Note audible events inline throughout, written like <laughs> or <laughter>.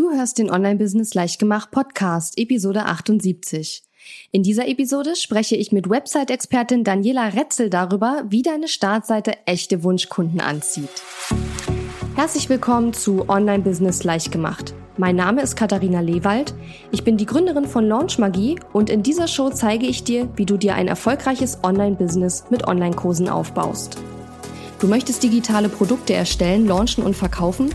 Du hörst den Online-Business Leichtgemacht Podcast, Episode 78. In dieser Episode spreche ich mit Website-Expertin Daniela Retzel darüber, wie deine Startseite echte Wunschkunden anzieht. Herzlich willkommen zu Online-Business Leichtgemacht. Mein Name ist Katharina Lewald. Ich bin die Gründerin von Launch Magie und in dieser Show zeige ich dir, wie du dir ein erfolgreiches Online-Business mit Online-Kursen aufbaust. Du möchtest digitale Produkte erstellen, launchen und verkaufen?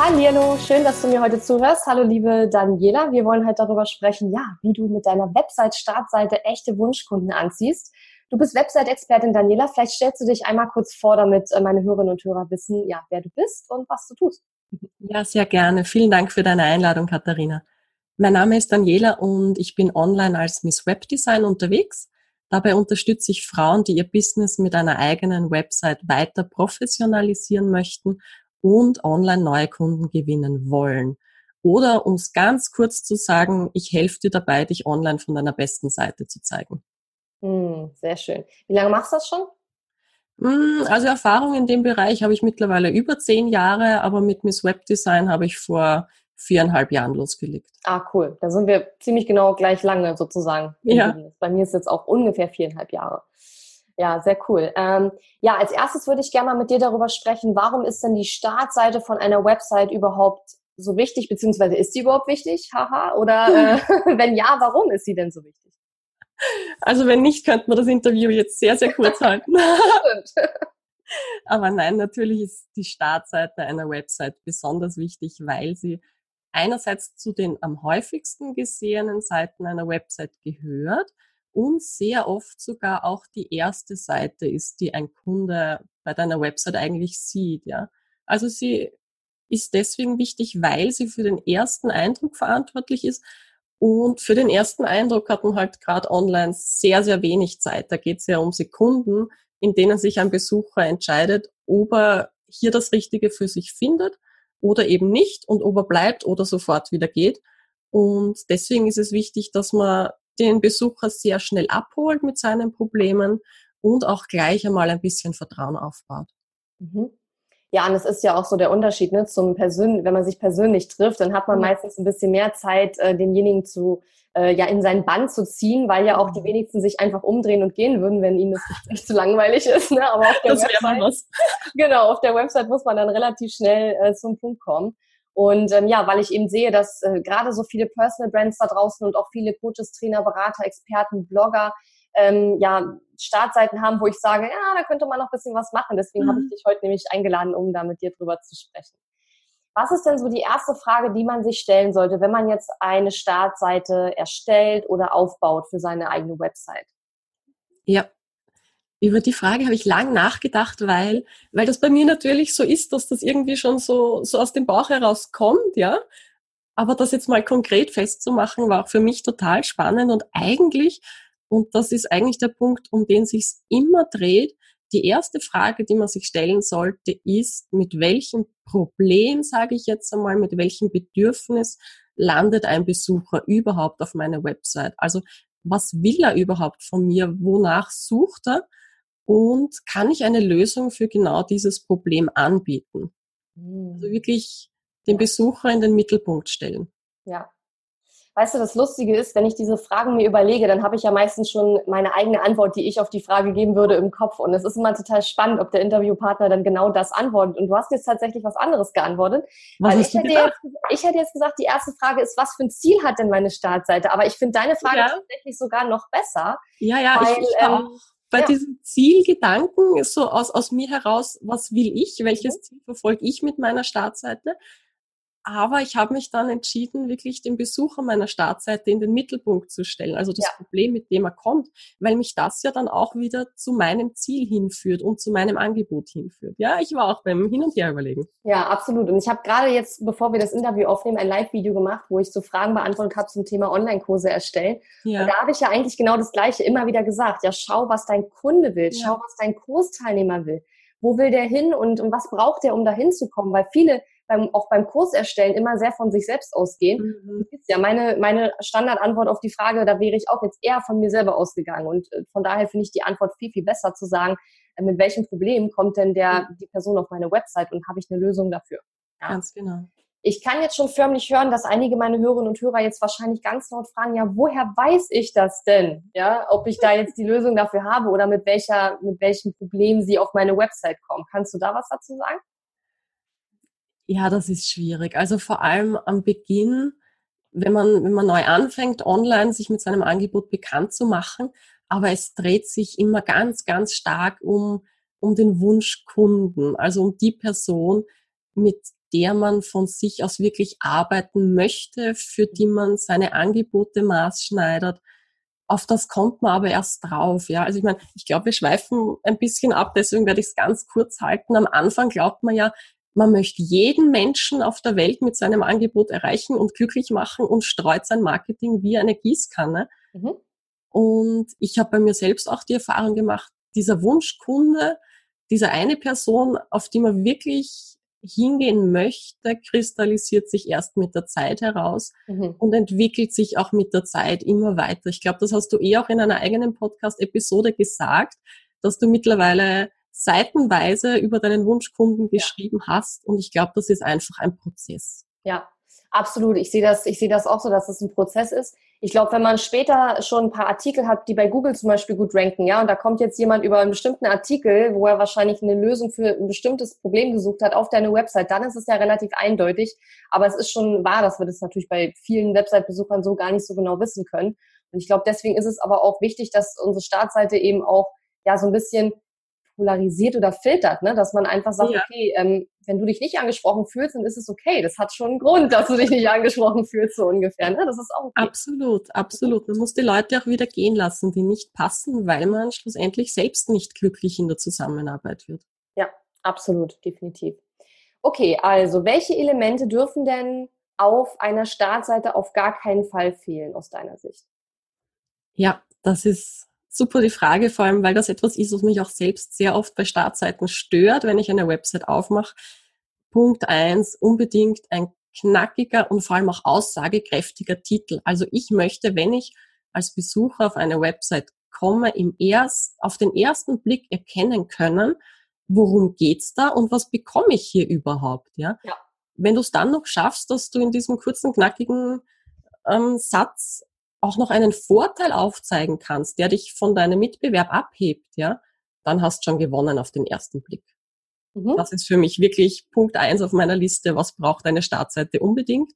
Hallo, schön, dass du mir heute zuhörst. Hallo, liebe Daniela. Wir wollen heute darüber sprechen, ja, wie du mit deiner Website-Startseite echte Wunschkunden anziehst. Du bist Website-Expertin Daniela. Vielleicht stellst du dich einmal kurz vor, damit äh, meine Hörerinnen und Hörer wissen, ja, wer du bist und was du tust. Ja, sehr gerne. Vielen Dank für deine Einladung, Katharina. Mein Name ist Daniela und ich bin online als Miss Webdesign unterwegs. Dabei unterstütze ich Frauen, die ihr Business mit einer eigenen Website weiter professionalisieren möchten und online neue Kunden gewinnen wollen. Oder um es ganz kurz zu sagen, ich helfe dir dabei, dich online von deiner besten Seite zu zeigen. Hm, sehr schön. Wie lange machst du das schon? Hm, also Erfahrung in dem Bereich habe ich mittlerweile über zehn Jahre, aber mit Miss Webdesign habe ich vor viereinhalb Jahren losgelegt. Ah, cool. Da sind wir ziemlich genau gleich lange sozusagen. Ja. Bei mir ist jetzt auch ungefähr viereinhalb Jahre. Ja, sehr cool. Ähm, ja, als erstes würde ich gerne mal mit dir darüber sprechen, warum ist denn die Startseite von einer Website überhaupt so wichtig, beziehungsweise ist sie überhaupt wichtig? Haha. Oder <laughs> äh, <laughs> wenn ja, warum ist sie denn so wichtig? Also wenn nicht, könnten wir das Interview jetzt sehr, sehr kurz <laughs> halten. Aber nein, natürlich ist die Startseite einer Website besonders wichtig, weil sie einerseits zu den am häufigsten gesehenen Seiten einer Website gehört, und sehr oft sogar auch die erste Seite ist, die ein Kunde bei deiner Website eigentlich sieht, ja. Also sie ist deswegen wichtig, weil sie für den ersten Eindruck verantwortlich ist. Und für den ersten Eindruck hat man halt gerade online sehr, sehr wenig Zeit. Da geht es ja um Sekunden, in denen sich ein Besucher entscheidet, ob er hier das Richtige für sich findet oder eben nicht und ob er bleibt oder sofort wieder geht. Und deswegen ist es wichtig, dass man den Besucher sehr schnell abholt mit seinen Problemen und auch gleich einmal ein bisschen Vertrauen aufbaut. Mhm. Ja, und es ist ja auch so der Unterschied, ne, zum Persön wenn man sich persönlich trifft, dann hat man meistens ein bisschen mehr Zeit, äh, denjenigen zu, äh, ja, in sein Band zu ziehen, weil ja auch die mhm. wenigsten sich einfach umdrehen und gehen würden, wenn ihnen das <laughs> nicht zu langweilig ist. Ne? Aber auf der das Website. <laughs> Genau, auf der Website muss man dann relativ schnell äh, zum Punkt kommen. Und ähm, ja, weil ich eben sehe, dass äh, gerade so viele Personal Brands da draußen und auch viele Coaches, Trainer, Berater, Experten, Blogger ähm, ja Startseiten haben, wo ich sage, ja, da könnte man noch ein bisschen was machen. Deswegen mhm. habe ich mhm. dich heute nämlich eingeladen, um da mit dir drüber zu sprechen. Was ist denn so die erste Frage, die man sich stellen sollte, wenn man jetzt eine Startseite erstellt oder aufbaut für seine eigene Website? Ja, über die Frage habe ich lang nachgedacht, weil, weil das bei mir natürlich so ist, dass das irgendwie schon so, so aus dem Bauch heraus kommt, ja. Aber das jetzt mal konkret festzumachen, war auch für mich total spannend und eigentlich, und das ist eigentlich der Punkt, um den sich immer dreht, die erste Frage, die man sich stellen sollte, ist, mit welchem Problem, sage ich jetzt einmal, mit welchem Bedürfnis landet ein Besucher überhaupt auf meiner Website? Also was will er überhaupt von mir? Wonach sucht er? Und kann ich eine Lösung für genau dieses Problem anbieten. Also hm. wirklich den Besucher in den Mittelpunkt stellen. Ja. Weißt du, das Lustige ist, wenn ich diese Fragen mir überlege, dann habe ich ja meistens schon meine eigene Antwort, die ich auf die Frage geben würde, im Kopf. Und es ist immer total spannend, ob der Interviewpartner dann genau das antwortet. Und du hast jetzt tatsächlich was anderes geantwortet. Was weil ich hätte, jetzt, ich hätte jetzt gesagt, die erste Frage ist, was für ein Ziel hat denn meine Startseite? Aber ich finde deine Frage ja. tatsächlich sogar noch besser. Ja, ja, weil, ich, ich ähm, bei ja. diesem Zielgedanken, so aus, aus mir heraus, was will ich, welches mhm. Ziel verfolge ich mit meiner Startseite? Aber ich habe mich dann entschieden, wirklich den Besucher meiner Startseite in den Mittelpunkt zu stellen. Also das ja. Problem, mit dem er kommt, weil mich das ja dann auch wieder zu meinem Ziel hinführt und zu meinem Angebot hinführt. Ja, ich war auch beim Hin und Her überlegen. Ja, absolut. Und ich habe gerade jetzt, bevor wir das Interview aufnehmen, ein Live-Video gemacht, wo ich so Fragen beantwortet habe zum Thema Online-Kurse erstellen. Ja. Und da habe ich ja eigentlich genau das Gleiche immer wieder gesagt. Ja, schau, was dein Kunde will. Schau, was dein Kursteilnehmer will. Wo will der hin und, und was braucht der, um da hinzukommen? Weil viele beim, auch beim Kurs erstellen immer sehr von sich selbst ausgehen. Mhm. Ja, meine, meine Standardantwort auf die Frage, da wäre ich auch jetzt eher von mir selber ausgegangen. Und äh, von daher finde ich die Antwort viel, viel besser zu sagen, äh, mit welchem Problem kommt denn der, mhm. die Person auf meine Website und habe ich eine Lösung dafür? Ja. Ganz genau. Ich kann jetzt schon förmlich hören, dass einige meiner Hörerinnen und Hörer jetzt wahrscheinlich ganz laut fragen, ja, woher weiß ich das denn? Ja, ob ich da jetzt die Lösung dafür habe oder mit welcher, mit welchem Problem sie auf meine Website kommen. Kannst du da was dazu sagen? Ja, das ist schwierig. Also vor allem am Beginn, wenn man, wenn man neu anfängt, online sich mit seinem Angebot bekannt zu machen, aber es dreht sich immer ganz, ganz stark um, um den Wunschkunden, also um die Person, mit der man von sich aus wirklich arbeiten möchte, für die man seine Angebote maßschneidert. Auf das kommt man aber erst drauf. Ja, also ich meine, ich glaube, wir schweifen ein bisschen ab, deswegen werde ich es ganz kurz halten. Am Anfang glaubt man ja, man möchte jeden Menschen auf der Welt mit seinem Angebot erreichen und glücklich machen und streut sein Marketing wie eine Gießkanne. Mhm. Und ich habe bei mir selbst auch die Erfahrung gemacht, dieser Wunschkunde, diese eine Person, auf die man wirklich hingehen möchte, kristallisiert sich erst mit der Zeit heraus mhm. und entwickelt sich auch mit der Zeit immer weiter. Ich glaube, das hast du eh auch in einer eigenen Podcast-Episode gesagt, dass du mittlerweile seitenweise über deinen Wunschkunden geschrieben ja. hast. Und ich glaube, das ist einfach ein Prozess. Ja, absolut. Ich sehe das, ich sehe das auch so, dass es das ein Prozess ist. Ich glaube, wenn man später schon ein paar Artikel hat, die bei Google zum Beispiel gut ranken, ja, und da kommt jetzt jemand über einen bestimmten Artikel, wo er wahrscheinlich eine Lösung für ein bestimmtes Problem gesucht hat auf deine Website, dann ist es ja relativ eindeutig. Aber es ist schon wahr, dass wir das natürlich bei vielen Website-Besuchern so gar nicht so genau wissen können. Und ich glaube, deswegen ist es aber auch wichtig, dass unsere Startseite eben auch ja so ein bisschen polarisiert oder filtert, ne? dass man einfach sagt, ja. okay, ähm, wenn du dich nicht angesprochen fühlst, dann ist es okay. Das hat schon einen Grund, dass du dich nicht angesprochen fühlst, so ungefähr. Ne? Das ist auch okay. Absolut, absolut. Man muss die Leute auch wieder gehen lassen, die nicht passen, weil man schlussendlich selbst nicht glücklich in der Zusammenarbeit wird. Ja, absolut, definitiv. Okay, also welche Elemente dürfen denn auf einer Startseite auf gar keinen Fall fehlen aus deiner Sicht? Ja, das ist super die Frage, vor allem weil das etwas ist, was mich auch selbst sehr oft bei Startseiten stört, wenn ich eine Website aufmache. Punkt eins unbedingt ein knackiger und vor allem auch aussagekräftiger Titel. Also ich möchte, wenn ich als Besucher auf eine Website komme, im erst, auf den ersten Blick erkennen können, worum geht's da und was bekomme ich hier überhaupt, ja? ja. Wenn du es dann noch schaffst, dass du in diesem kurzen, knackigen ähm, Satz auch noch einen Vorteil aufzeigen kannst, der dich von deinem Mitbewerb abhebt, ja, dann hast du schon gewonnen auf den ersten Blick. Mhm. Das ist für mich wirklich Punkt eins auf meiner Liste. Was braucht eine Startseite unbedingt?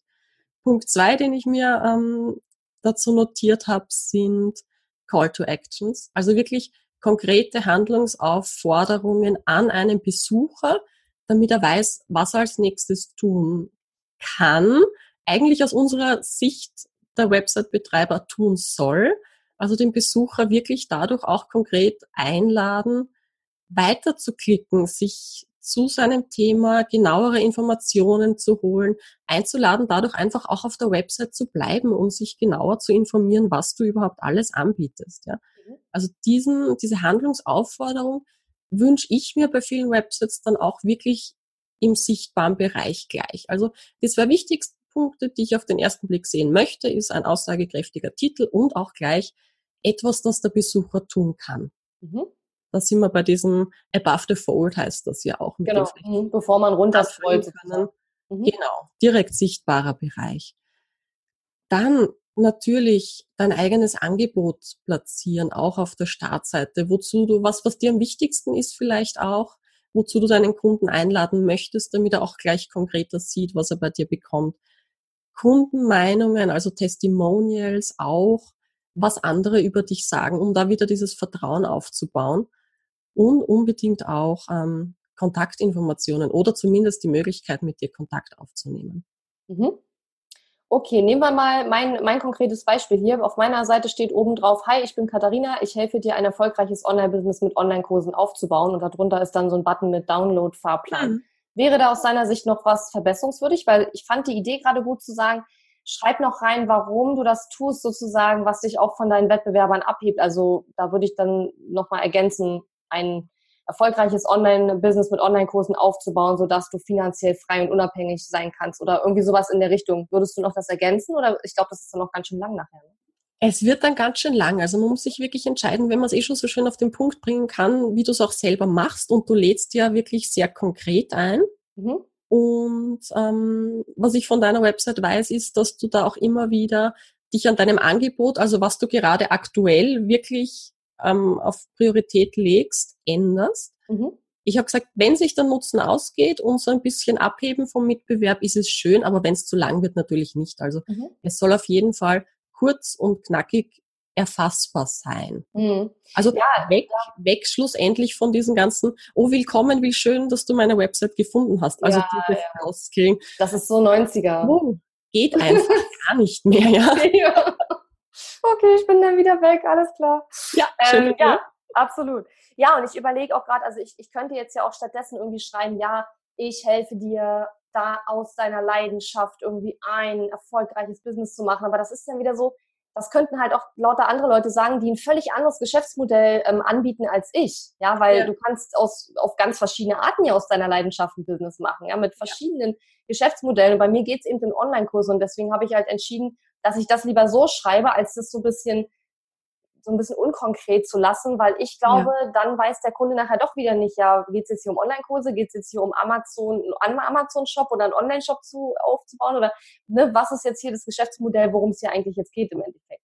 Punkt zwei, den ich mir ähm, dazu notiert habe, sind Call to Actions. Also wirklich konkrete Handlungsaufforderungen an einen Besucher, damit er weiß, was er als nächstes tun kann. Eigentlich aus unserer Sicht der Website-Betreiber tun soll. Also den Besucher wirklich dadurch auch konkret einladen, weiterzuklicken, sich zu seinem Thema genauere Informationen zu holen, einzuladen, dadurch einfach auch auf der Website zu bleiben und sich genauer zu informieren, was du überhaupt alles anbietest. Ja. Mhm. Also diesen, diese Handlungsaufforderung wünsche ich mir bei vielen Websites dann auch wirklich im sichtbaren Bereich gleich. Also das war wichtigst, Punkte, die ich auf den ersten Blick sehen möchte, ist ein aussagekräftiger Titel und auch gleich etwas, das der Besucher tun kann. Mhm. Da sind wir bei diesem Above the Fold heißt das ja auch. genau, mhm. bevor man runterscrollt. Mhm. Genau, direkt sichtbarer Bereich. Dann natürlich dein eigenes Angebot platzieren, auch auf der Startseite, wozu du, was, was dir am wichtigsten ist vielleicht auch, wozu du deinen Kunden einladen möchtest, damit er auch gleich konkreter sieht, was er bei dir bekommt. Kundenmeinungen, also Testimonials auch, was andere über dich sagen, um da wieder dieses Vertrauen aufzubauen und unbedingt auch ähm, Kontaktinformationen oder zumindest die Möglichkeit, mit dir Kontakt aufzunehmen. Mhm. Okay, nehmen wir mal mein, mein konkretes Beispiel hier. Auf meiner Seite steht oben drauf, hi, ich bin Katharina, ich helfe dir, ein erfolgreiches Online-Business mit Online-Kursen aufzubauen. Und darunter ist dann so ein Button mit Download-Fahrplan. Mhm. Wäre da aus deiner Sicht noch was verbesserungswürdig? Weil ich fand die Idee gerade gut zu sagen, schreib noch rein, warum du das tust, sozusagen, was dich auch von deinen Wettbewerbern abhebt. Also da würde ich dann nochmal ergänzen, ein erfolgreiches Online-Business mit Online-Kursen aufzubauen, sodass du finanziell frei und unabhängig sein kannst oder irgendwie sowas in der Richtung. Würdest du noch das ergänzen oder ich glaube, das ist dann noch ganz schön lang nachher. Ne? Es wird dann ganz schön lang. Also man muss sich wirklich entscheiden, wenn man es eh schon so schön auf den Punkt bringen kann, wie du es auch selber machst und du lädst ja wirklich sehr konkret ein. Mhm. Und ähm, was ich von deiner Website weiß, ist, dass du da auch immer wieder dich an deinem Angebot, also was du gerade aktuell wirklich ähm, auf Priorität legst, änderst. Mhm. Ich habe gesagt, wenn sich der Nutzen ausgeht und so ein bisschen abheben vom Mitbewerb, ist es schön, aber wenn es zu lang wird, natürlich nicht. Also mhm. es soll auf jeden Fall kurz und knackig erfassbar sein. Mhm. Also ja, weg, ja. weg schlussendlich von diesen ganzen, oh willkommen, wie schön, dass du meine Website gefunden hast. Also ja, diese ja. Das ist so 90er. Oh, geht einfach <laughs> gar nicht mehr, <laughs> ja. Okay, ich bin dann wieder weg, alles klar. Ja, schön, ähm, ja, absolut. Ja, und ich überlege auch gerade, also ich, ich könnte jetzt ja auch stattdessen irgendwie schreiben, ja, ich helfe dir da aus deiner Leidenschaft irgendwie ein erfolgreiches Business zu machen. Aber das ist dann wieder so, das könnten halt auch lauter andere Leute sagen, die ein völlig anderes Geschäftsmodell ähm, anbieten als ich. Ja, weil ja. du kannst aus, auf ganz verschiedene Arten ja aus deiner Leidenschaft ein Business machen, ja, mit verschiedenen ja. Geschäftsmodellen. Und bei mir geht's eben in Online-Kurse und deswegen habe ich halt entschieden, dass ich das lieber so schreibe, als das so ein bisschen so ein bisschen unkonkret zu lassen, weil ich glaube, ja. dann weiß der Kunde nachher doch wieder nicht, ja, geht es jetzt hier um Online-Kurse, geht es jetzt hier um Amazon, einen Amazon-Shop oder einen Online-Shop zu, aufzubauen oder ne, was ist jetzt hier das Geschäftsmodell, worum es hier eigentlich jetzt geht im Endeffekt.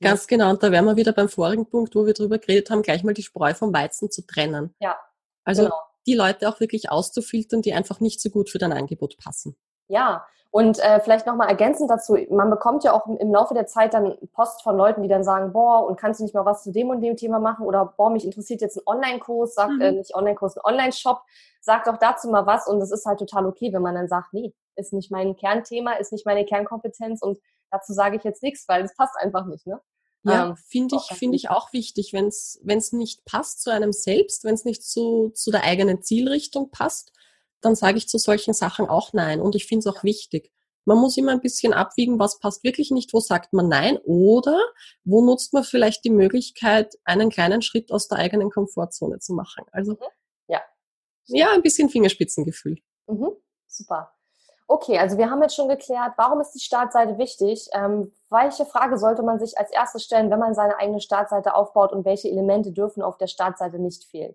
Ganz genau, und da wären wir wieder beim vorigen Punkt, wo wir drüber geredet haben, gleich mal die Spreu vom Weizen zu trennen. Ja. Also genau. die Leute auch wirklich auszufiltern, die einfach nicht so gut für dein Angebot passen. Ja, und äh, vielleicht nochmal ergänzend dazu, man bekommt ja auch im Laufe der Zeit dann Post von Leuten, die dann sagen, boah, und kannst du nicht mal was zu dem und dem Thema machen? Oder boah, mich interessiert jetzt ein Online-Kurs, sagt mhm. äh, nicht Online-Kurs, ein Online-Shop, sag doch dazu mal was. Und es ist halt total okay, wenn man dann sagt, nee, ist nicht mein Kernthema, ist nicht meine Kernkompetenz und dazu sage ich jetzt nichts, weil es passt einfach nicht, ne? Ja, ähm, finde ich, finde ich auch wichtig, wenn es nicht passt zu einem selbst, wenn es nicht zu, zu der eigenen Zielrichtung passt, dann sage ich zu solchen Sachen auch Nein. Und ich finde es auch wichtig. Man muss immer ein bisschen abwiegen, was passt wirklich nicht, wo sagt man Nein oder wo nutzt man vielleicht die Möglichkeit, einen kleinen Schritt aus der eigenen Komfortzone zu machen. Also mhm. ja, ja ein bisschen Fingerspitzengefühl. Mhm. Super. Okay, also wir haben jetzt schon geklärt, warum ist die Startseite wichtig? Ähm, welche Frage sollte man sich als erstes stellen, wenn man seine eigene Startseite aufbaut und welche Elemente dürfen auf der Startseite nicht fehlen?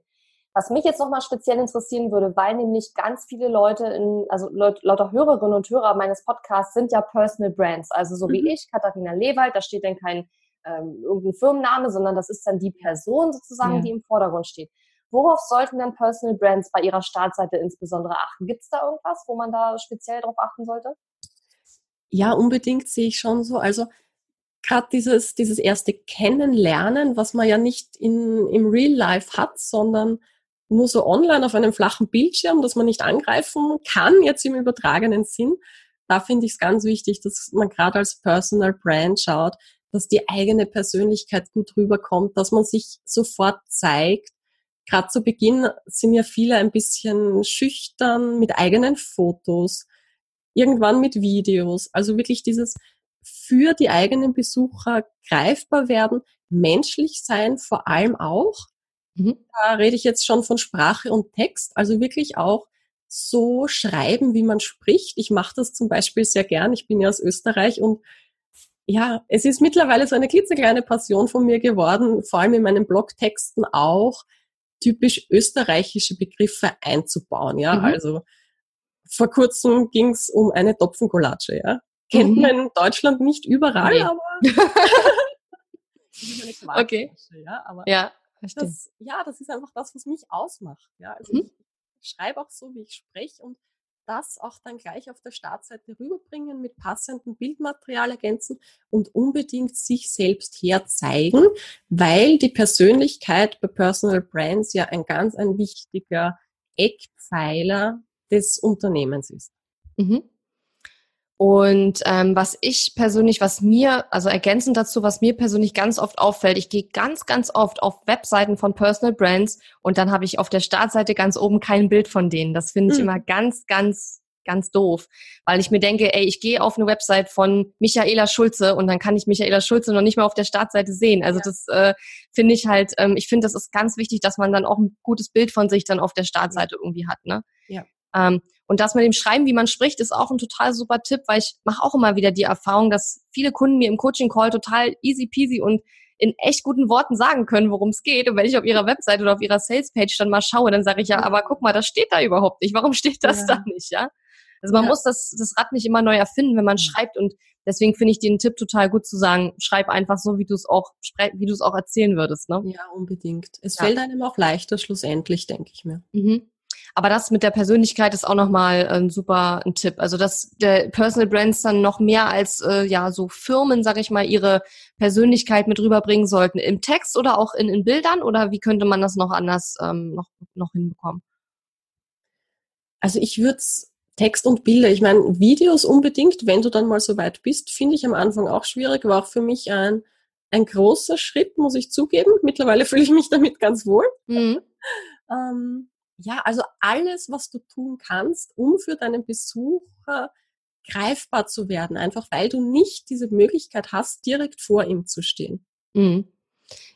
Was mich jetzt nochmal speziell interessieren würde, weil nämlich ganz viele Leute, in, also lauter Hörerinnen und Hörer meines Podcasts sind ja Personal Brands. Also so mhm. wie ich, Katharina Lewald, da steht dann kein ähm, irgendein Firmenname, sondern das ist dann die Person sozusagen, ja. die im Vordergrund steht. Worauf sollten denn Personal Brands bei ihrer Startseite insbesondere achten? Gibt es da irgendwas, wo man da speziell darauf achten sollte? Ja, unbedingt sehe ich schon so. Also gerade dieses, dieses erste Kennenlernen, was man ja nicht in, im Real Life hat, sondern nur so online auf einem flachen Bildschirm, dass man nicht angreifen kann, jetzt im übertragenen Sinn. Da finde ich es ganz wichtig, dass man gerade als Personal Brand schaut, dass die eigene Persönlichkeit gut rüberkommt, dass man sich sofort zeigt. Gerade zu Beginn sind ja viele ein bisschen schüchtern mit eigenen Fotos, irgendwann mit Videos. Also wirklich dieses für die eigenen Besucher greifbar werden, menschlich sein vor allem auch, Mhm. Da rede ich jetzt schon von Sprache und Text, also wirklich auch so schreiben, wie man spricht. Ich mache das zum Beispiel sehr gern. Ich bin ja aus Österreich und ja, es ist mittlerweile so eine klitzekleine Passion von mir geworden, vor allem in meinen Blogtexten auch typisch österreichische Begriffe einzubauen. Ja, mhm. also vor kurzem ging es um eine Topfengulatsche. Ja, kennt mhm. man in Deutschland nicht überall, nee. aber <laughs> <laughs> okay. Ja, aber ja. Das, ja, das ist einfach das, was mich ausmacht. Ja, also mhm. ich schreibe auch so, wie ich spreche und das auch dann gleich auf der Startseite rüberbringen, mit passendem Bildmaterial ergänzen und unbedingt sich selbst herzeigen, weil die Persönlichkeit bei Personal Brands ja ein ganz ein wichtiger Eckpfeiler des Unternehmens ist. Mhm. Und ähm, was ich persönlich, was mir, also ergänzend dazu, was mir persönlich ganz oft auffällt, ich gehe ganz, ganz oft auf Webseiten von Personal Brands und dann habe ich auf der Startseite ganz oben kein Bild von denen. Das finde ich mhm. immer ganz, ganz, ganz doof, weil ich mir denke, ey, ich gehe auf eine Website von Michaela Schulze und dann kann ich Michaela Schulze noch nicht mal auf der Startseite sehen. Also ja. das äh, finde ich halt, ähm, ich finde, das ist ganz wichtig, dass man dann auch ein gutes Bild von sich dann auf der Startseite irgendwie hat. Ne? Ja. Ähm, und das mit dem Schreiben, wie man spricht, ist auch ein total super Tipp, weil ich mache auch immer wieder die Erfahrung, dass viele Kunden mir im Coaching-Call total easy peasy und in echt guten Worten sagen können, worum es geht. Und wenn ich auf ihrer Website oder auf ihrer Sales-Page dann mal schaue, dann sage ich ja, aber guck mal, das steht da überhaupt nicht. Warum steht das ja. da nicht, ja? Also man ja. muss das, das Rad nicht immer neu erfinden, wenn man schreibt und deswegen finde ich den Tipp total gut zu sagen, schreib einfach so, wie du es auch, wie du es auch erzählen würdest, ne? Ja, unbedingt. Es ja. fällt einem auch leichter schlussendlich, denke ich mir. Mhm. Aber das mit der Persönlichkeit ist auch nochmal ein super ein Tipp. Also dass der Personal Brands dann noch mehr als äh, ja so Firmen, sag ich mal, ihre Persönlichkeit mit rüberbringen sollten. Im Text oder auch in, in Bildern oder wie könnte man das noch anders ähm, noch, noch hinbekommen? Also ich würde Text und Bilder. Ich meine, Videos unbedingt, wenn du dann mal so weit bist, finde ich am Anfang auch schwierig, war auch für mich ein, ein großer Schritt, muss ich zugeben. Mittlerweile <laughs> fühle ich mich damit ganz wohl. Mhm. ähm, ja, also alles, was du tun kannst, um für deinen Besucher greifbar zu werden, einfach weil du nicht diese Möglichkeit hast, direkt vor ihm zu stehen. Mhm.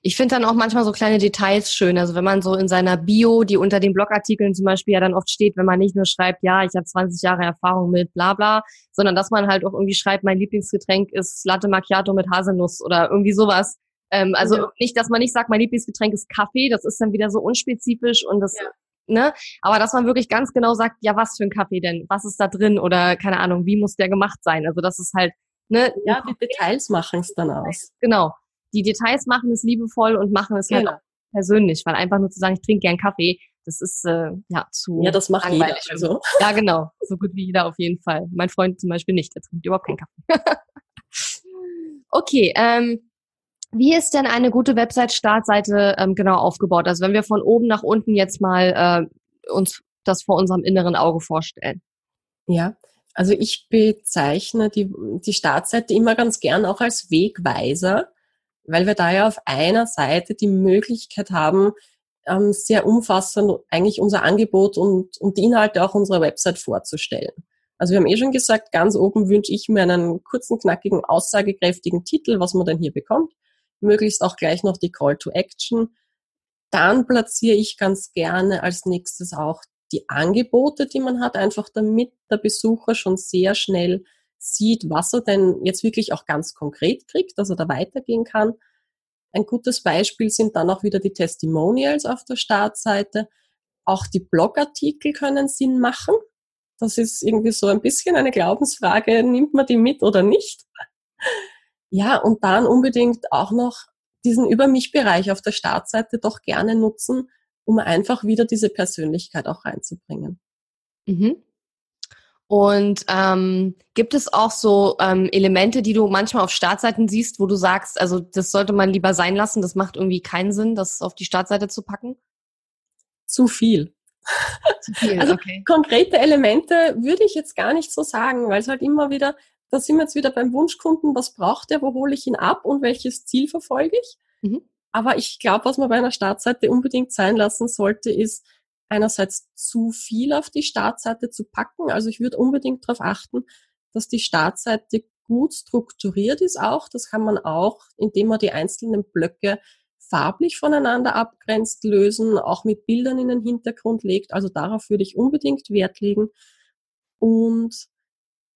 Ich finde dann auch manchmal so kleine Details schön. Also wenn man so in seiner Bio, die unter den Blogartikeln zum Beispiel ja dann oft steht, wenn man nicht nur schreibt, ja, ich habe 20 Jahre Erfahrung mit bla bla, sondern dass man halt auch irgendwie schreibt, mein Lieblingsgetränk ist Latte Macchiato mit Haselnuss oder irgendwie sowas. Ähm, also ja. nicht, dass man nicht sagt, mein Lieblingsgetränk ist Kaffee, das ist dann wieder so unspezifisch und das ja ne? Aber dass man wirklich ganz genau sagt, ja, was für ein Kaffee denn? Was ist da drin? Oder keine Ahnung, wie muss der gemacht sein? Also das ist halt, ne? Ja, die Details machen es dann aus. Genau. Die Details machen es liebevoll und machen es halt genau. halt auch persönlich, weil einfach nur zu sagen, ich trinke gern Kaffee, das ist äh, ja zu Ja, das macht jeder. Also. Ja, genau. So gut wie jeder auf jeden Fall. Mein Freund zum Beispiel nicht, der trinkt überhaupt keinen Kaffee. <laughs> okay, ähm, wie ist denn eine gute Website-Startseite ähm, genau aufgebaut? Also wenn wir von oben nach unten jetzt mal äh, uns das vor unserem inneren Auge vorstellen. Ja, also ich bezeichne die, die Startseite immer ganz gern auch als Wegweiser, weil wir da ja auf einer Seite die Möglichkeit haben, ähm, sehr umfassend eigentlich unser Angebot und, und die Inhalte auch unserer Website vorzustellen. Also wir haben eh schon gesagt, ganz oben wünsche ich mir einen kurzen, knackigen, aussagekräftigen Titel, was man denn hier bekommt möglichst auch gleich noch die Call to Action. Dann platziere ich ganz gerne als nächstes auch die Angebote, die man hat, einfach damit der Besucher schon sehr schnell sieht, was er denn jetzt wirklich auch ganz konkret kriegt, dass er da weitergehen kann. Ein gutes Beispiel sind dann auch wieder die Testimonials auf der Startseite. Auch die Blogartikel können Sinn machen. Das ist irgendwie so ein bisschen eine Glaubensfrage, nimmt man die mit oder nicht? Ja, und dann unbedingt auch noch diesen Über mich-Bereich auf der Startseite doch gerne nutzen, um einfach wieder diese Persönlichkeit auch reinzubringen. Mhm. Und ähm, gibt es auch so ähm, Elemente, die du manchmal auf Startseiten siehst, wo du sagst, also das sollte man lieber sein lassen, das macht irgendwie keinen Sinn, das auf die Startseite zu packen? Zu viel. Zu viel, <laughs> also okay. konkrete Elemente würde ich jetzt gar nicht so sagen, weil es halt immer wieder da sind wir jetzt wieder beim Wunschkunden, was braucht er, wo hole ich ihn ab und welches Ziel verfolge ich. Mhm. Aber ich glaube, was man bei einer Startseite unbedingt sein lassen sollte, ist einerseits zu viel auf die Startseite zu packen. Also ich würde unbedingt darauf achten, dass die Startseite gut strukturiert ist auch. Das kann man auch, indem man die einzelnen Blöcke farblich voneinander abgrenzt, lösen, auch mit Bildern in den Hintergrund legt. Also darauf würde ich unbedingt Wert legen. Und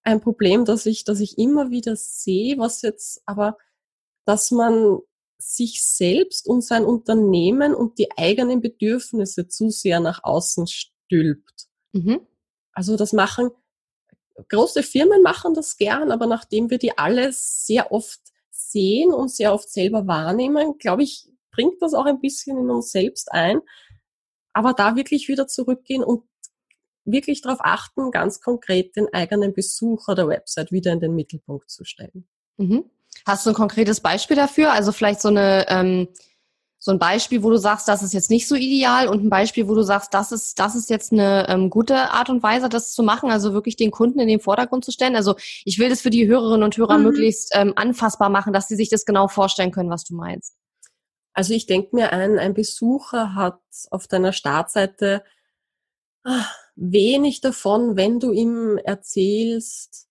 ein Problem, dass ich, dass ich immer wieder sehe, was jetzt aber, dass man sich selbst und sein Unternehmen und die eigenen Bedürfnisse zu sehr nach außen stülpt. Mhm. Also das machen, große Firmen machen das gern, aber nachdem wir die alle sehr oft sehen und sehr oft selber wahrnehmen, glaube ich, bringt das auch ein bisschen in uns selbst ein. Aber da wirklich wieder zurückgehen und wirklich darauf achten, ganz konkret den eigenen Besucher der Website wieder in den Mittelpunkt zu stellen. Mhm. Hast du ein konkretes Beispiel dafür? Also vielleicht so eine, ähm, So ein Beispiel, wo du sagst, das ist jetzt nicht so ideal und ein Beispiel, wo du sagst, das ist, das ist jetzt eine ähm, gute Art und Weise, das zu machen, also wirklich den Kunden in den Vordergrund zu stellen. Also ich will das für die Hörerinnen und Hörer mhm. möglichst ähm, anfassbar machen, dass sie sich das genau vorstellen können, was du meinst. Also ich denke mir ein, ein Besucher hat auf deiner Startseite ah, wenig davon, wenn du ihm erzählst,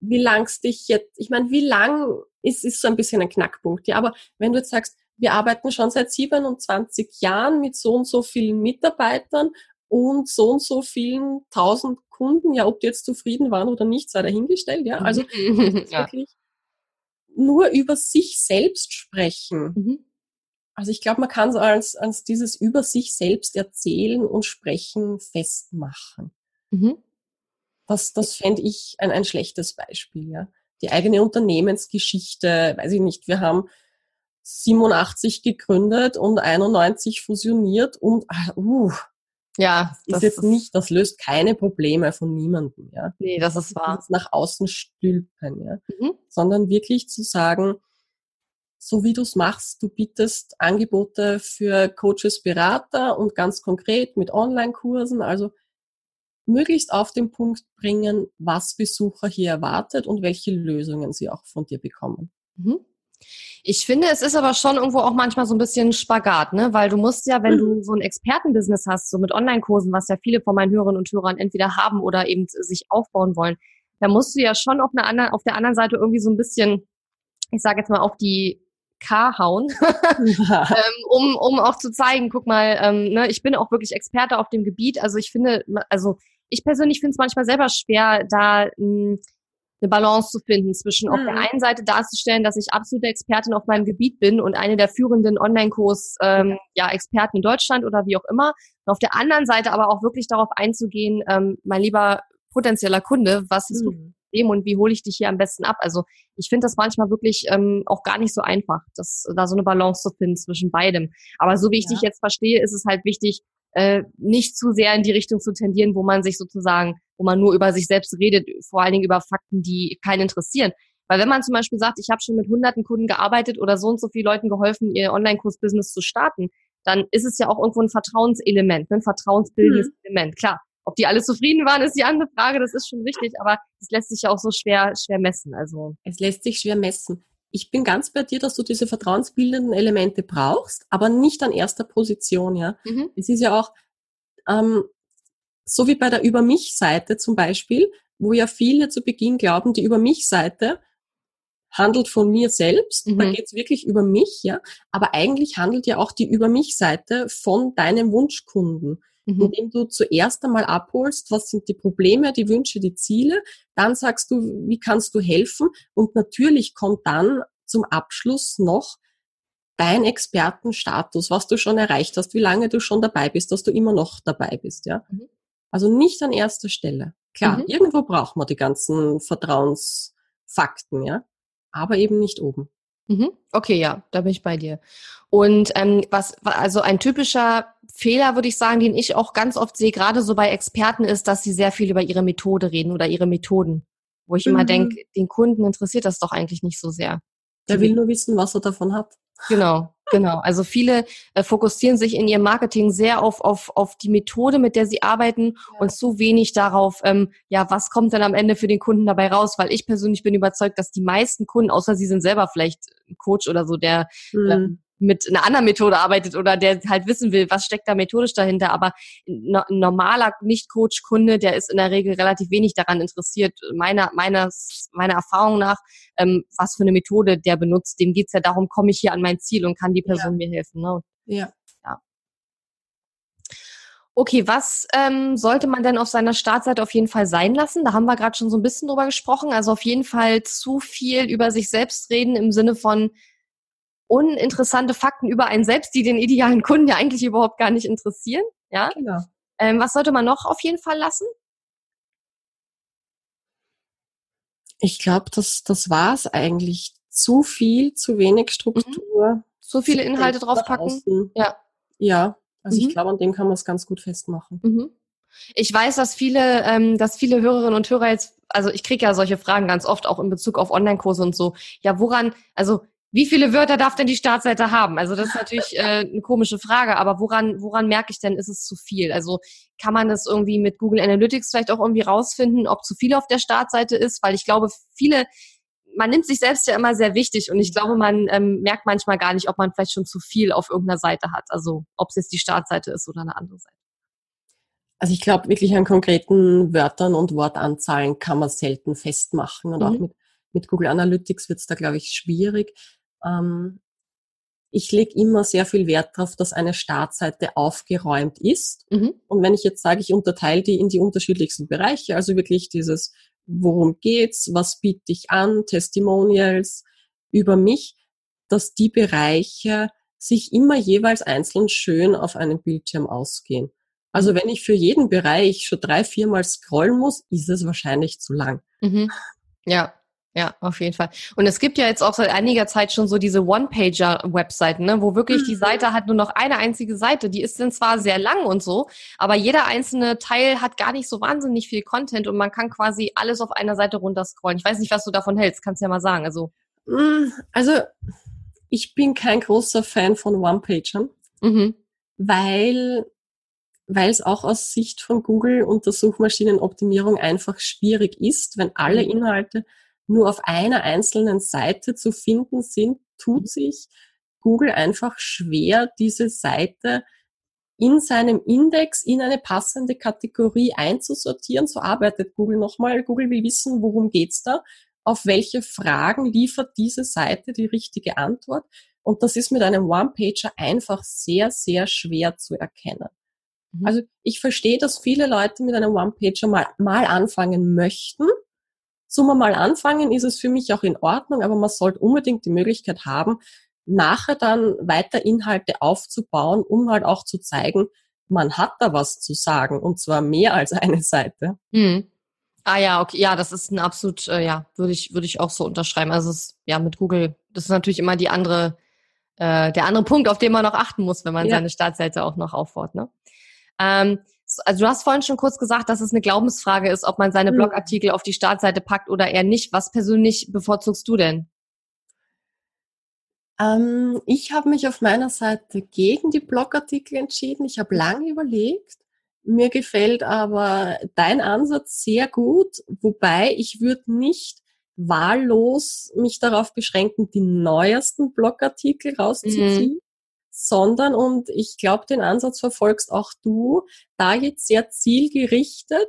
wie lang es dich jetzt, ich meine, wie lang ist, ist so ein bisschen ein Knackpunkt, ja, aber wenn du jetzt sagst, wir arbeiten schon seit 27 Jahren mit so und so vielen Mitarbeitern und so und so vielen tausend Kunden, ja, ob die jetzt zufrieden waren oder nicht, sei dahingestellt, ja, also <laughs> ja. wirklich nur über sich selbst sprechen. Mhm. Also ich glaube, man kann es als, als dieses über sich selbst erzählen und sprechen festmachen. Mhm. Das, das fände ich ein, ein schlechtes Beispiel, ja. Die eigene Unternehmensgeschichte, weiß ich nicht, wir haben 87 gegründet und 91 fusioniert und ah, uh, ja, das ist jetzt nicht, das löst keine Probleme von niemandem, ja. Nee, das ist wahr. Das nach außen stülpen, ja. Mhm. Sondern wirklich zu sagen, so wie du es machst, du bietest Angebote für Coaches, Berater und ganz konkret mit Online-Kursen, also möglichst auf den Punkt bringen, was Besucher hier erwartet und welche Lösungen sie auch von dir bekommen. Mhm. Ich finde, es ist aber schon irgendwo auch manchmal so ein bisschen Spagat, ne? Weil du musst ja, wenn mhm. du so ein Expertenbusiness hast, so mit Online-Kursen, was ja viele von meinen Hörerinnen und Hörern entweder haben oder eben sich aufbauen wollen, da musst du ja schon auf, einer anderen, auf der anderen Seite irgendwie so ein bisschen, ich sage jetzt mal, auf die K hauen, <laughs> ähm, um, um auch zu zeigen, guck mal, ähm, ne, ich bin auch wirklich Experte auf dem Gebiet. Also ich finde, also ich persönlich finde es manchmal selber schwer, da mh, hm, eine Balance zu finden zwischen mhm. auf der mhm. einen Seite darzustellen, dass ich absolute Expertin auf meinem Gebiet bin und eine der führenden Online-Kurs ähm, ja Experten in Deutschland oder wie auch immer. Und auf der anderen Seite aber auch wirklich darauf einzugehen, ähm, mein lieber potenzieller Kunde, was ist mhm. Problem und wie hole ich dich hier am besten ab? Also ich finde das manchmal wirklich ähm, auch gar nicht so einfach, das, da so eine Balance zu finden zwischen beidem. Aber so wie ich ja. dich jetzt verstehe, ist es halt wichtig, äh, nicht zu sehr in die Richtung zu tendieren, wo man sich sozusagen, wo man nur über sich selbst redet, vor allen Dingen über Fakten, die keinen interessieren. Weil wenn man zum Beispiel sagt, ich habe schon mit hunderten Kunden gearbeitet oder so und so viele Leuten geholfen, ihr Online-Kurs-Business zu starten, dann ist es ja auch irgendwo ein Vertrauenselement, ein vertrauensbildendes mhm. Element. Klar, ob die alle zufrieden waren, ist die andere Frage, das ist schon richtig, aber es lässt sich ja auch so schwer, schwer messen. Also. Es lässt sich schwer messen. Ich bin ganz bei dir, dass du diese vertrauensbildenden Elemente brauchst, aber nicht an erster Position, ja. Mhm. Es ist ja auch, ähm, so wie bei der Über mich-Seite zum Beispiel, wo ja viele zu Beginn glauben, die Über mich-Seite handelt von mir selbst, mhm. da geht's wirklich über mich, ja. Aber eigentlich handelt ja auch die Über mich-Seite von deinem Wunschkunden mhm. indem du zuerst einmal abholst, was sind die Probleme, die Wünsche, die Ziele, dann sagst du, wie kannst du helfen und natürlich kommt dann zum Abschluss noch dein Expertenstatus, was du schon erreicht hast, wie lange du schon dabei bist, dass du immer noch dabei bist, ja. Mhm. Also nicht an erster Stelle. Klar, mhm. irgendwo braucht man die ganzen Vertrauensfakten, ja, aber eben nicht oben. Mhm. Okay, ja, da bin ich bei dir. Und ähm, was, also ein typischer Fehler, würde ich sagen, den ich auch ganz oft sehe, gerade so bei Experten, ist, dass sie sehr viel über ihre Methode reden oder ihre Methoden. Wo ich mhm. immer denke, den Kunden interessiert das doch eigentlich nicht so sehr. Der will nur wissen, was er davon hat. Genau, genau. Also viele äh, fokussieren sich in ihrem Marketing sehr auf, auf, auf die Methode, mit der sie arbeiten ja. und zu wenig darauf, ähm, ja, was kommt denn am Ende für den Kunden dabei raus? Weil ich persönlich bin überzeugt, dass die meisten Kunden, außer sie sind selber vielleicht ein Coach oder so, der mhm. ähm, mit einer anderen Methode arbeitet oder der halt wissen will, was steckt da methodisch dahinter. Aber ein normaler Nicht-Coach-Kunde, der ist in der Regel relativ wenig daran interessiert, meiner, meiner, meiner Erfahrung nach, ähm, was für eine Methode der benutzt. Dem geht's ja darum, komme ich hier an mein Ziel und kann die Person ja. mir helfen. Ne? Ja. ja. Okay, was ähm, sollte man denn auf seiner Startseite auf jeden Fall sein lassen? Da haben wir gerade schon so ein bisschen drüber gesprochen. Also auf jeden Fall zu viel über sich selbst reden im Sinne von, uninteressante Fakten über einen selbst, die den idealen Kunden ja eigentlich überhaupt gar nicht interessieren. Ja. Genau. Ähm, was sollte man noch auf jeden Fall lassen? Ich glaube, das, das war es eigentlich. Zu viel, zu wenig Struktur. Mhm. So viele Inhalte draufpacken. Ja. Ja, also mhm. ich glaube, an dem kann man es ganz gut festmachen. Mhm. Ich weiß, dass viele, ähm, dass viele Hörerinnen und Hörer jetzt, also ich kriege ja solche Fragen ganz oft auch in Bezug auf Online-Kurse und so. Ja, woran, also wie viele Wörter darf denn die Startseite haben? Also das ist natürlich äh, eine komische Frage, aber woran, woran merke ich denn, ist es zu viel? Also kann man das irgendwie mit Google Analytics vielleicht auch irgendwie rausfinden, ob zu viel auf der Startseite ist? Weil ich glaube, viele, man nimmt sich selbst ja immer sehr wichtig und ich glaube, man ähm, merkt manchmal gar nicht, ob man vielleicht schon zu viel auf irgendeiner Seite hat. Also ob es jetzt die Startseite ist oder eine andere Seite. Also ich glaube, wirklich an konkreten Wörtern und Wortanzahlen kann man selten festmachen und mhm. auch mit, mit Google Analytics wird es da, glaube ich, schwierig. Ähm, ich lege immer sehr viel Wert darauf, dass eine Startseite aufgeräumt ist. Mhm. Und wenn ich jetzt sage, ich unterteile die in die unterschiedlichsten Bereiche, also wirklich dieses, worum geht's, was biete ich an, Testimonials über mich, dass die Bereiche sich immer jeweils einzeln schön auf einem Bildschirm ausgehen. Also wenn ich für jeden Bereich schon drei, viermal scrollen muss, ist es wahrscheinlich zu lang. Mhm. Ja, ja, auf jeden Fall. Und es gibt ja jetzt auch seit einiger Zeit schon so diese One-Pager-Webseiten, ne, wo wirklich mhm. die Seite hat nur noch eine einzige Seite. Die ist dann zwar sehr lang und so, aber jeder einzelne Teil hat gar nicht so wahnsinnig viel Content und man kann quasi alles auf einer Seite runterscrollen. Ich weiß nicht, was du davon hältst. Kannst du ja mal sagen. Also, mm, also ich bin kein großer Fan von One-Pagern, mhm. weil weil es auch aus Sicht von Google und der Suchmaschinenoptimierung einfach schwierig ist, wenn alle mhm. Inhalte nur auf einer einzelnen Seite zu finden sind, tut mhm. sich Google einfach schwer, diese Seite in seinem Index in eine passende Kategorie einzusortieren. So arbeitet Google nochmal. Google will wissen, worum geht's da? Auf welche Fragen liefert diese Seite die richtige Antwort? Und das ist mit einem One-Pager einfach sehr, sehr schwer zu erkennen. Mhm. Also ich verstehe, dass viele Leute mit einem One-Pager mal, mal anfangen möchten, so mal anfangen, ist es für mich auch in Ordnung, aber man sollte unbedingt die Möglichkeit haben, nachher dann weiter Inhalte aufzubauen, um halt auch zu zeigen, man hat da was zu sagen und zwar mehr als <laughs> eine Seite. Mhm. Ah ja, okay, ja, das ist ein absolut, äh, ja, würde ich, würde ich auch so unterschreiben. Also es, ja, mit Google, das ist natürlich immer die andere, äh, der andere Punkt, auf den man noch achten muss, wenn man ja. seine Startseite auch noch aufbaut. Ne? Ähm, also du hast vorhin schon kurz gesagt, dass es eine Glaubensfrage ist, ob man seine hm. Blogartikel auf die Startseite packt oder eher nicht. Was persönlich bevorzugst du denn? Ähm, ich habe mich auf meiner Seite gegen die Blogartikel entschieden. Ich habe lange überlegt. Mir gefällt aber dein Ansatz sehr gut, wobei ich würde nicht wahllos mich darauf beschränken, die neuesten Blogartikel rauszuziehen, mhm sondern, und ich glaube, den Ansatz verfolgst auch du, da jetzt sehr zielgerichtet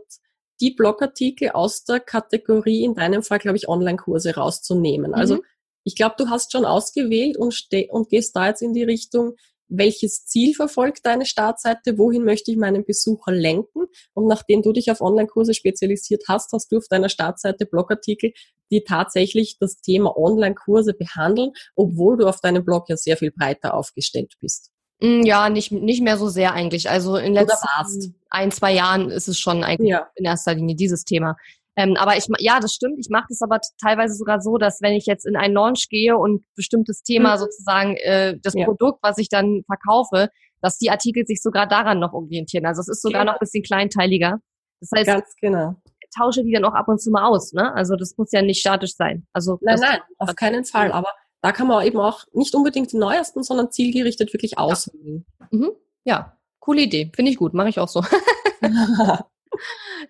die Blogartikel aus der Kategorie, in deinem Fall, glaube ich, Online-Kurse rauszunehmen. Also mhm. ich glaube, du hast schon ausgewählt und, und gehst da jetzt in die Richtung, welches Ziel verfolgt deine Startseite, wohin möchte ich meinen Besucher lenken. Und nachdem du dich auf Online-Kurse spezialisiert hast, hast du auf deiner Startseite Blogartikel, die tatsächlich das Thema Online-Kurse behandeln, obwohl du auf deinem Blog ja sehr viel breiter aufgestellt bist. Mm, ja, nicht, nicht mehr so sehr eigentlich. Also in den letzten ein, zwei Jahren ist es schon eigentlich ja. in erster Linie dieses Thema. Ähm, aber ich, ja, das stimmt. Ich mache das aber teilweise sogar so, dass wenn ich jetzt in einen Launch gehe und bestimmtes Thema mhm. sozusagen äh, das ja. Produkt, was ich dann verkaufe, dass die Artikel sich sogar daran noch orientieren. Also es ist sogar genau. noch ein bisschen kleinteiliger. Das heißt, Ganz genau. tausche die dann auch ab und zu mal aus. Ne? Also das muss ja nicht statisch sein. Also nein, nein, auf keinen Fall. Aber da kann man eben auch nicht unbedingt die neuesten, sondern zielgerichtet wirklich auswählen. Ja, mhm. ja. coole Idee. Finde ich gut. Mache ich auch so. <laughs> <laughs>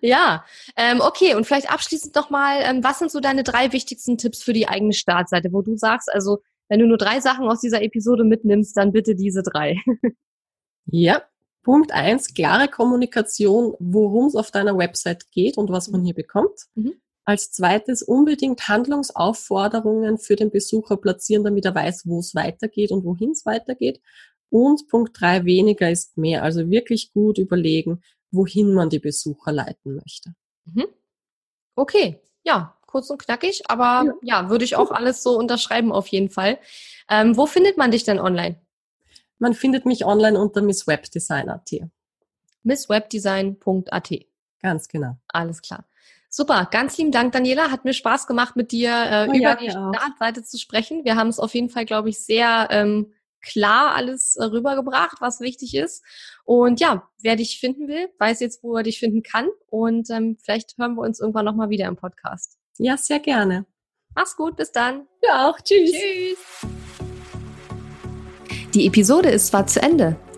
Ja, ähm, okay. Und vielleicht abschließend nochmal, ähm, was sind so deine drei wichtigsten Tipps für die eigene Startseite, wo du sagst, also wenn du nur drei Sachen aus dieser Episode mitnimmst, dann bitte diese drei. <laughs> ja, Punkt eins, klare Kommunikation, worum es auf deiner Website geht und was man hier bekommt. Mhm. Als zweites unbedingt Handlungsaufforderungen für den Besucher platzieren, damit er weiß, wo es weitergeht und wohin es weitergeht. Und Punkt drei, weniger ist mehr. Also wirklich gut überlegen, wohin man die Besucher leiten möchte. Mhm. Okay, ja, kurz und knackig, aber ja, ja würde ich auch alles so unterschreiben auf jeden Fall. Ähm, wo findet man dich denn online? Man findet mich online unter misswebdesign.at. misswebdesign.at. Ganz genau. Alles klar. Super, ganz lieben Dank, Daniela. Hat mir Spaß gemacht, mit dir äh, oh, über ja, die Startseite zu sprechen. Wir haben es auf jeden Fall, glaube ich, sehr ähm, klar alles äh, rübergebracht, was wichtig ist. Und ja, wer dich finden will, weiß jetzt, wo er dich finden kann. Und ähm, vielleicht hören wir uns irgendwann nochmal wieder im Podcast. Ja, sehr gerne. Mach's gut, bis dann. Ja auch. Tschüss. Tschüss. Die Episode ist zwar zu Ende